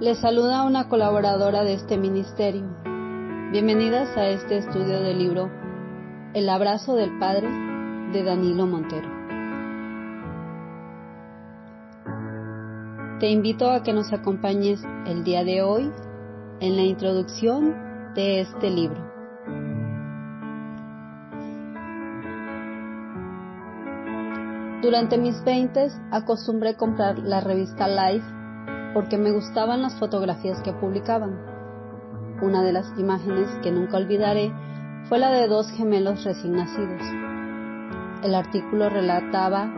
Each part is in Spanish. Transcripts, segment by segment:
Les saluda una colaboradora de este ministerio. Bienvenidas a este estudio del libro El abrazo del Padre de Danilo Montero. Te invito a que nos acompañes el día de hoy en la introducción de este libro. Durante mis veintes acostumbré comprar la revista Life porque me gustaban las fotografías que publicaban. Una de las imágenes que nunca olvidaré fue la de dos gemelos recién nacidos. El artículo relataba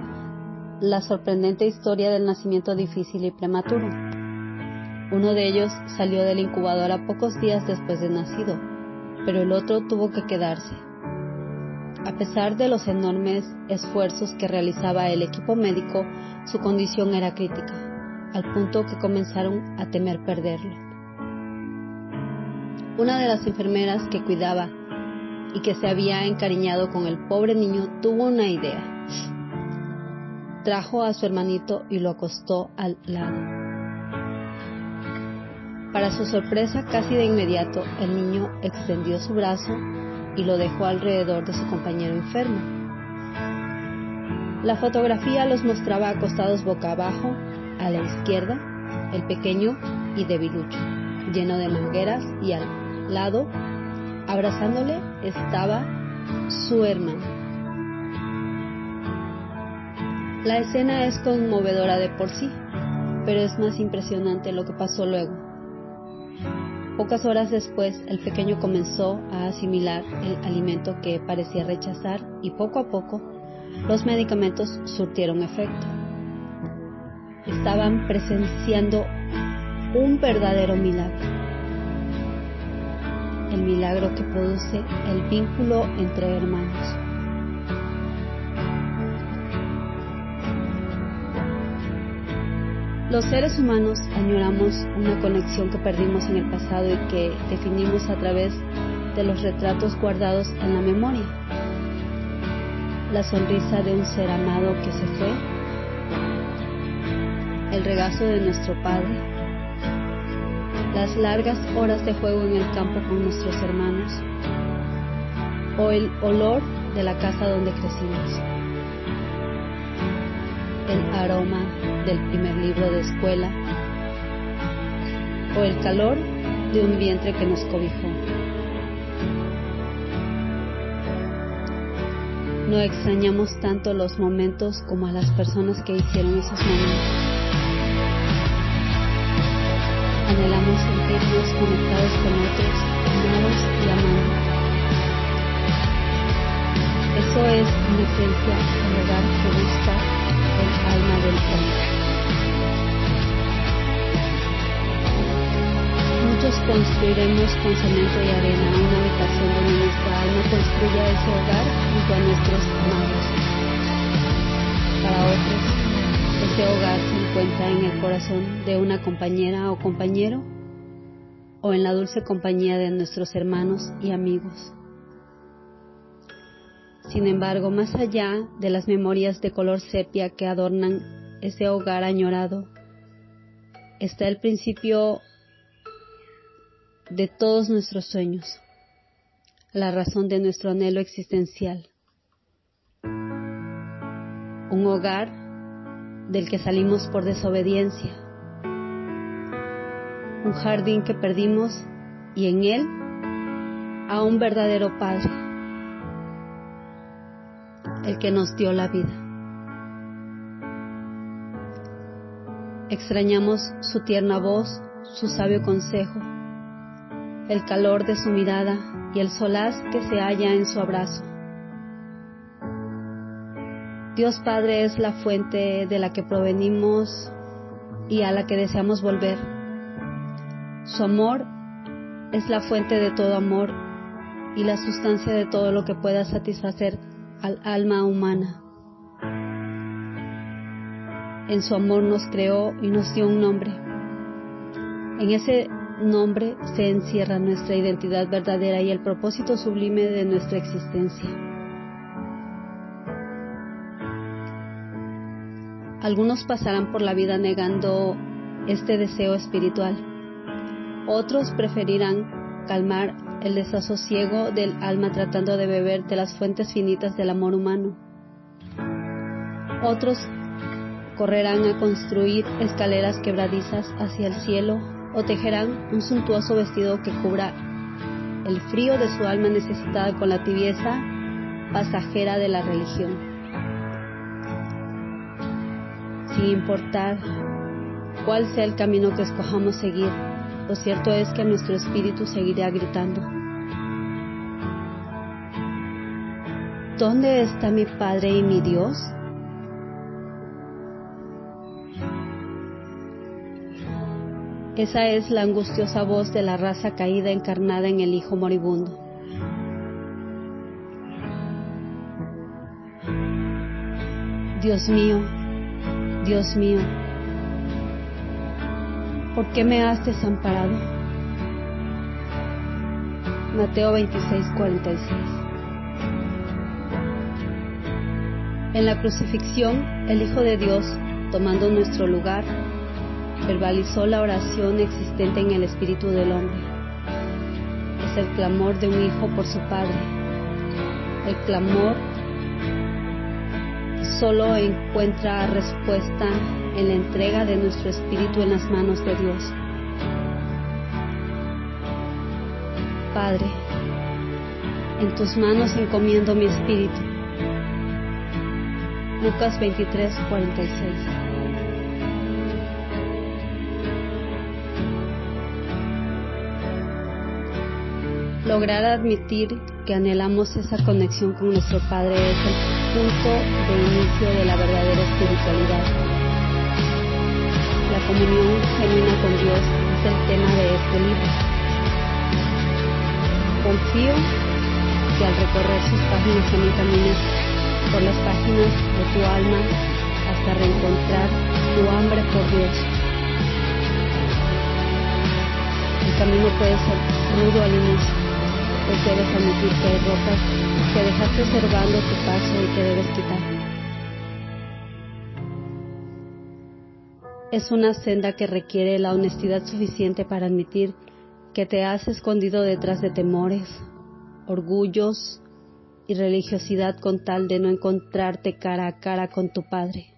la sorprendente historia del nacimiento difícil y prematuro. Uno de ellos salió del incubador a pocos días después de nacido, pero el otro tuvo que quedarse. A pesar de los enormes esfuerzos que realizaba el equipo médico, su condición era crítica, al punto que comenzaron a temer perderlo. Una de las enfermeras que cuidaba y que se había encariñado con el pobre niño tuvo una idea. Trajo a su hermanito y lo acostó al lado. Para su sorpresa, casi de inmediato, el niño extendió su brazo y lo dejó alrededor de su compañero enfermo. La fotografía los mostraba acostados boca abajo, a la izquierda, el pequeño y debilucho, lleno de mangueras, y al lado, abrazándole, estaba su hermano. La escena es conmovedora de por sí, pero es más impresionante lo que pasó luego. Pocas horas después, el pequeño comenzó a asimilar el alimento que parecía rechazar y poco a poco los medicamentos surtieron efecto. Estaban presenciando un verdadero milagro. El milagro que produce el vínculo entre hermanos. Los seres humanos añoramos una conexión que perdimos en el pasado y que definimos a través de los retratos guardados en la memoria. La sonrisa de un ser amado que se fue, el regazo de nuestro Padre, las largas horas de juego en el campo con nuestros hermanos o el olor de la casa donde crecimos el aroma del primer libro de escuela o el calor de un vientre que nos cobijó. No extrañamos tanto los momentos como a las personas que hicieron esos momentos. Anhelamos sentirnos conectados con otros, amados y amados. Eso es, en esencia, el hogar que busca alma del hombre. Muchos construiremos con cemento y arena una habitación donde nuestra alma construya ese hogar junto a nuestros amados. Para otros, ese hogar se encuentra en el corazón de una compañera o compañero o en la dulce compañía de nuestros hermanos y amigos. Sin embargo, más allá de las memorias de color sepia que adornan ese hogar añorado, está el principio de todos nuestros sueños, la razón de nuestro anhelo existencial. Un hogar del que salimos por desobediencia, un jardín que perdimos y en él a un verdadero Padre el que nos dio la vida. Extrañamos su tierna voz, su sabio consejo, el calor de su mirada y el solaz que se halla en su abrazo. Dios Padre es la fuente de la que provenimos y a la que deseamos volver. Su amor es la fuente de todo amor y la sustancia de todo lo que pueda satisfacer al alma humana. En su amor nos creó y nos dio un nombre. En ese nombre se encierra nuestra identidad verdadera y el propósito sublime de nuestra existencia. Algunos pasarán por la vida negando este deseo espiritual Otros preferirán calmar el desasosiego del alma tratando de beber de las fuentes finitas del amor humano. Otros correrán a construir escaleras quebradizas hacia el cielo o tejerán un suntuoso vestido que cubra el frío de su alma necesitada con la tibieza pasajera de la religión. Sin importar cuál sea el camino que escojamos seguir, lo cierto es que nuestro espíritu seguirá gritando. ¿Dónde está mi Padre y mi Dios? Esa es la angustiosa voz de la raza caída encarnada en el Hijo moribundo. Dios mío, Dios mío, ¿por qué me has desamparado? Mateo 26, 46. En la crucifixión, el Hijo de Dios, tomando nuestro lugar, verbalizó la oración existente en el espíritu del hombre. Es el clamor de un hijo por su padre. El clamor solo encuentra respuesta en la entrega de nuestro espíritu en las manos de Dios. Padre, en tus manos encomiendo mi espíritu. Lucas 23, 46. Lograr admitir que anhelamos esa conexión con nuestro Padre es punto de inicio de la verdadera espiritualidad. La comunión genuina con Dios es el tema de este libro. Confío que al recorrer sus páginas también camines por las páginas de tu alma hasta reencontrar tu hambre por Dios. El camino puede ser rudo al inicio, pues debes admitir que hay rocas que dejaste observando tu paso y que debes quitar. Es una senda que requiere la honestidad suficiente para admitir que te has escondido detrás de temores, orgullos y religiosidad con tal de no encontrarte cara a cara con tu Padre.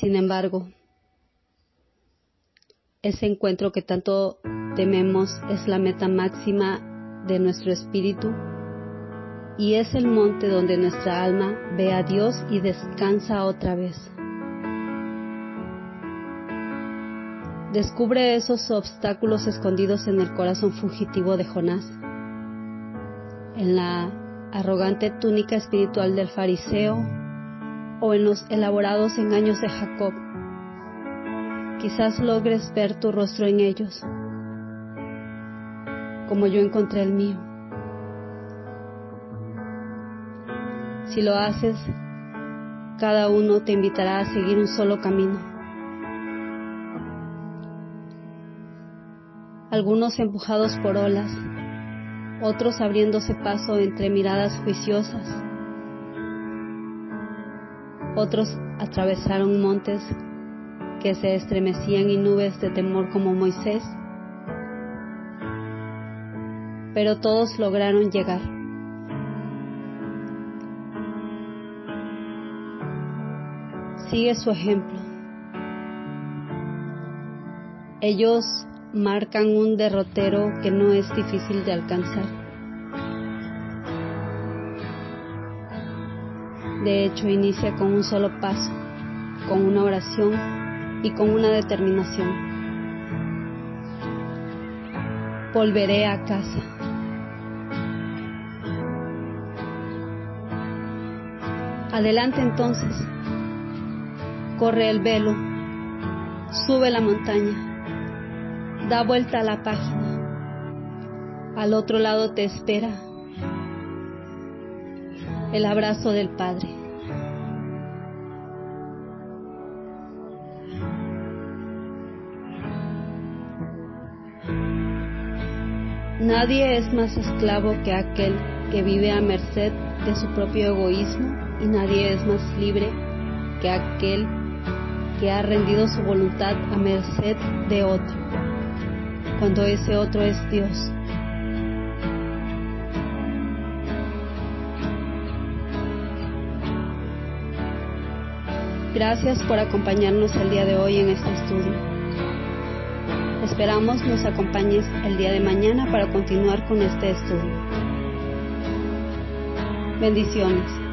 Sin embargo, ese encuentro que tanto tememos es la meta máxima de nuestro espíritu y es el monte donde nuestra alma ve a Dios y descansa otra vez. Descubre esos obstáculos escondidos en el corazón fugitivo de Jonás, en la arrogante túnica espiritual del fariseo o en los elaborados engaños de Jacob. Quizás logres ver tu rostro en ellos como yo encontré el mío. Si lo haces, cada uno te invitará a seguir un solo camino. Algunos empujados por olas, otros abriéndose paso entre miradas juiciosas, otros atravesaron montes que se estremecían y nubes de temor como Moisés pero todos lograron llegar. Sigue su ejemplo. Ellos marcan un derrotero que no es difícil de alcanzar. De hecho, inicia con un solo paso, con una oración y con una determinación. Volveré a casa. Adelante entonces. Corre el velo. Sube la montaña. Da vuelta a la página. Al otro lado te espera el abrazo del Padre. Nadie es más esclavo que aquel que vive a merced de su propio egoísmo y nadie es más libre que aquel que ha rendido su voluntad a merced de otro, cuando ese otro es Dios. Gracias por acompañarnos el día de hoy en este estudio. Esperamos nos acompañes el día de mañana para continuar con este estudio. Bendiciones.